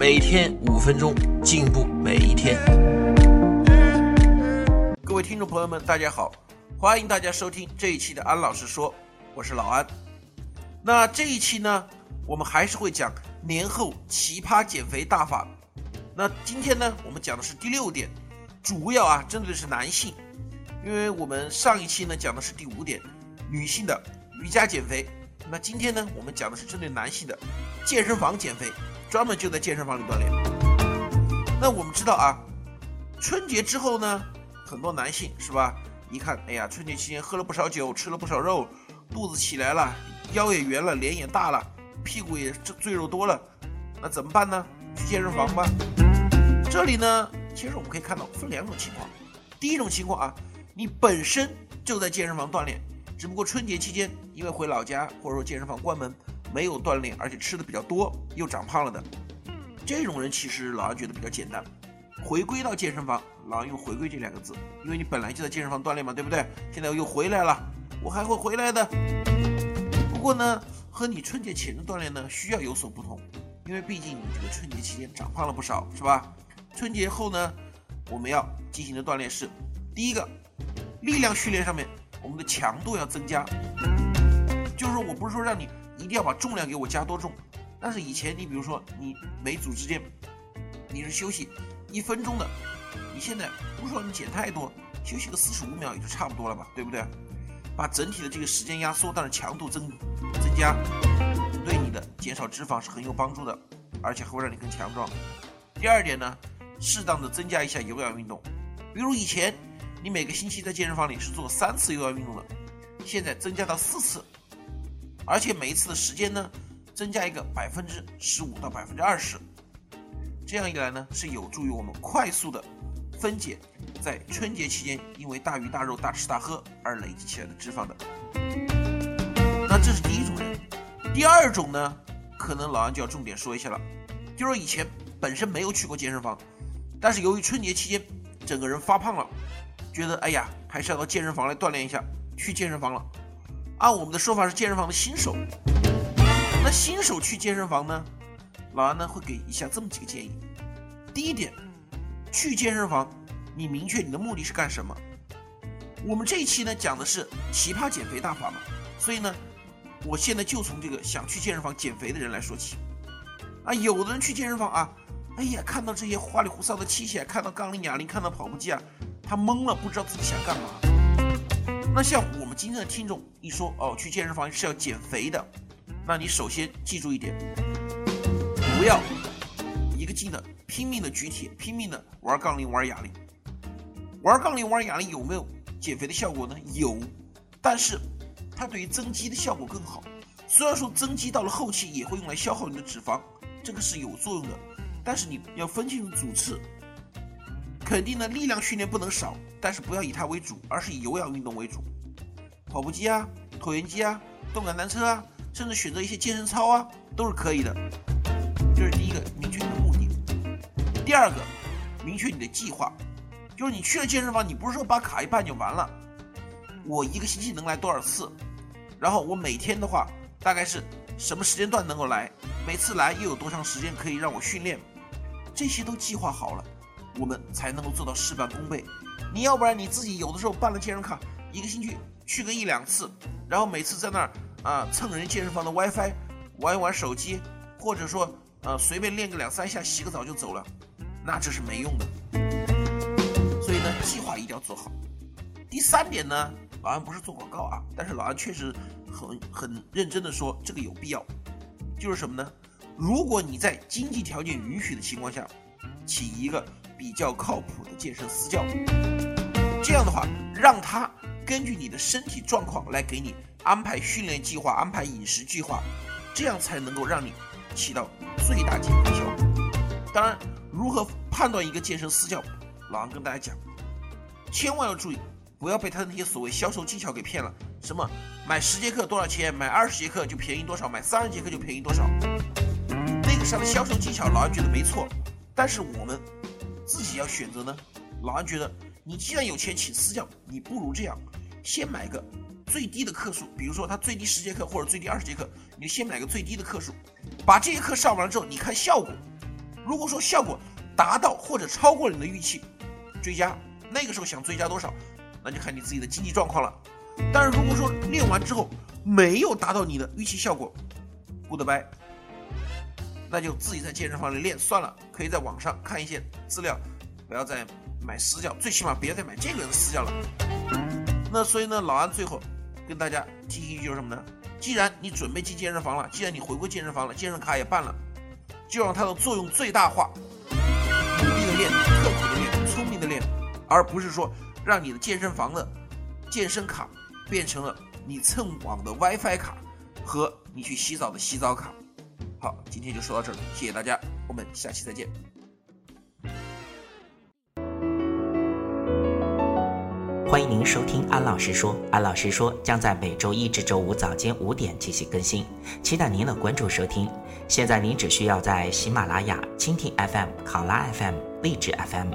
每天五分钟，进步每一天。各位听众朋友们，大家好，欢迎大家收听这一期的安老师说，我是老安。那这一期呢，我们还是会讲年后奇葩减肥大法。那今天呢，我们讲的是第六点，主要啊针对的是男性，因为我们上一期呢讲的是第五点，女性的瑜伽减肥。那今天呢，我们讲的是针对男性的健身房减肥，专门就在健身房里锻炼。那我们知道啊，春节之后呢，很多男性是吧？一看，哎呀，春节期间喝了不少酒，吃了不少肉，肚子起来了，腰也圆了，脸也大了，屁股也赘肉多了，那怎么办呢？去健身房吧。这里呢，其实我们可以看到分两种情况。第一种情况啊，你本身就在健身房锻炼。只不过春节期间，因为回老家或者说健身房关门，没有锻炼，而且吃的比较多，又长胖了的，这种人其实老杨觉得比较简单。回归到健身房，老杨用“回归”这两个字，因为你本来就在健身房锻炼嘛，对不对？现在又回来了，我还会回来的。不过呢，和你春节前的锻炼呢，需要有所不同，因为毕竟你这个春节期间长胖了不少，是吧？春节后呢，我们要进行的锻炼是第一个，力量训练上面。我们的强度要增加，就是说我不是说让你定要把重量给我加多重，但是以前你比如说你每组之间你是休息一分钟的，你现在不是说你减太多，休息个四十五秒也就差不多了吧，对不对？把整体的这个时间压缩，但是强度增增加，对你的减少脂肪是很有帮助的，而且还会让你更强壮。第二点呢，适当的增加一下有氧运动，比如以前。你每个星期在健身房里是做三次有氧运动的，现在增加到四次，而且每一次的时间呢，增加一个百分之十五到百分之二十，这样一来呢，是有助于我们快速的分解在春节期间因为大鱼大肉、大吃大喝而累积起来的脂肪的。那这是第一种人，第二种呢，可能老安就要重点说一下了，就是以前本身没有去过健身房，但是由于春节期间整个人发胖了。觉得哎呀，还是要到健身房来锻炼一下，去健身房了。按我们的说法是健身房的新手。那新手去健身房呢，老安呢会给以下这么几个建议。第一点，去健身房，你明确你的目的是干什么。我们这一期呢讲的是奇葩减肥大法嘛，所以呢，我现在就从这个想去健身房减肥的人来说起。啊，有的人去健身房啊，哎呀，看到这些花里胡哨的器械，看到杠铃、哑铃，看到跑步机啊。他懵了，不知道自己想干嘛。那像我们今天的听众一说哦，去健身房是要减肥的，那你首先记住一点，不要一个劲的拼命的举铁，拼命的玩杠铃、玩哑铃。玩杠铃、玩哑铃有没有减肥的效果呢？有，但是它对于增肌的效果更好。虽然说增肌到了后期也会用来消耗你的脂肪，这个是有作用的，但是你要分清楚主次。肯定呢，力量训练不能少，但是不要以它为主，而是以有氧运动为主，跑步机啊、椭圆机啊、动感单车啊，甚至选择一些健身操啊，都是可以的。这是第一个，明确你的目的。第二个，明确你的计划，就是你去了健身房，你不是说把卡一办就完了。我一个星期能来多少次？然后我每天的话，大概是什么时间段能够来？每次来又有多长时间可以让我训练？这些都计划好了。我们才能够做到事半功倍。你要不然你自己有的时候办了健身卡，一个星期去个一两次，然后每次在那儿啊蹭人健身房的 WiFi，玩一玩手机，或者说呃随便练个两三下，洗个澡就走了，那这是没用的。所以呢，计划一定要做好。第三点呢，老安不是做广告啊，但是老安确实很很认真的说，这个有必要。就是什么呢？如果你在经济条件允许的情况下，请一个。比较靠谱的健身私教，这样的话，让他根据你的身体状况来给你安排训练计划、安排饮食计划，这样才能够让你起到最大减肥效果。当然，如何判断一个健身私教？老安跟大家讲，千万要注意，不要被他的那些所谓销售技巧给骗了。什么买十节课多少钱？买二十节课就便宜多少？买三十节课就便宜多少？那个上的销售技巧，老安觉得没错，但是我们自己要选择呢。老安觉得，你既然有钱请私教，你不如这样，先买个最低的课数，比如说他最低十节课或者最低二十节课，你先买个最低的课数，把这些课上完了之后，你看效果。如果说效果达到或者超过你的预期，追加，那个时候想追加多少，那就看你自己的经济状况了。但是如果说练完之后没有达到你的预期效果，goodbye，那就自己在健身房里练算了。可以在网上看一些资料，不要再买私教，最起码不要再买这个人的私教了。那所以呢，老安最后跟大家提醒一句就是什么呢？既然你准备进健身房了，既然你回归健身房了，健身卡也办了，就让它的作用最大化，努力的练，刻苦的练，聪明的练，而不是说让你的健身房的健身卡变成了你蹭网的 WiFi 卡和你去洗澡的洗澡卡。好，今天就说到这儿，谢谢大家，我们下期再见。欢迎您收听安老师说，安老师说将在每周一至周五早间五点进行更新，期待您的关注收听。现在您只需要在喜马拉雅、蜻蜓 FM、考拉 FM、荔枝 FM、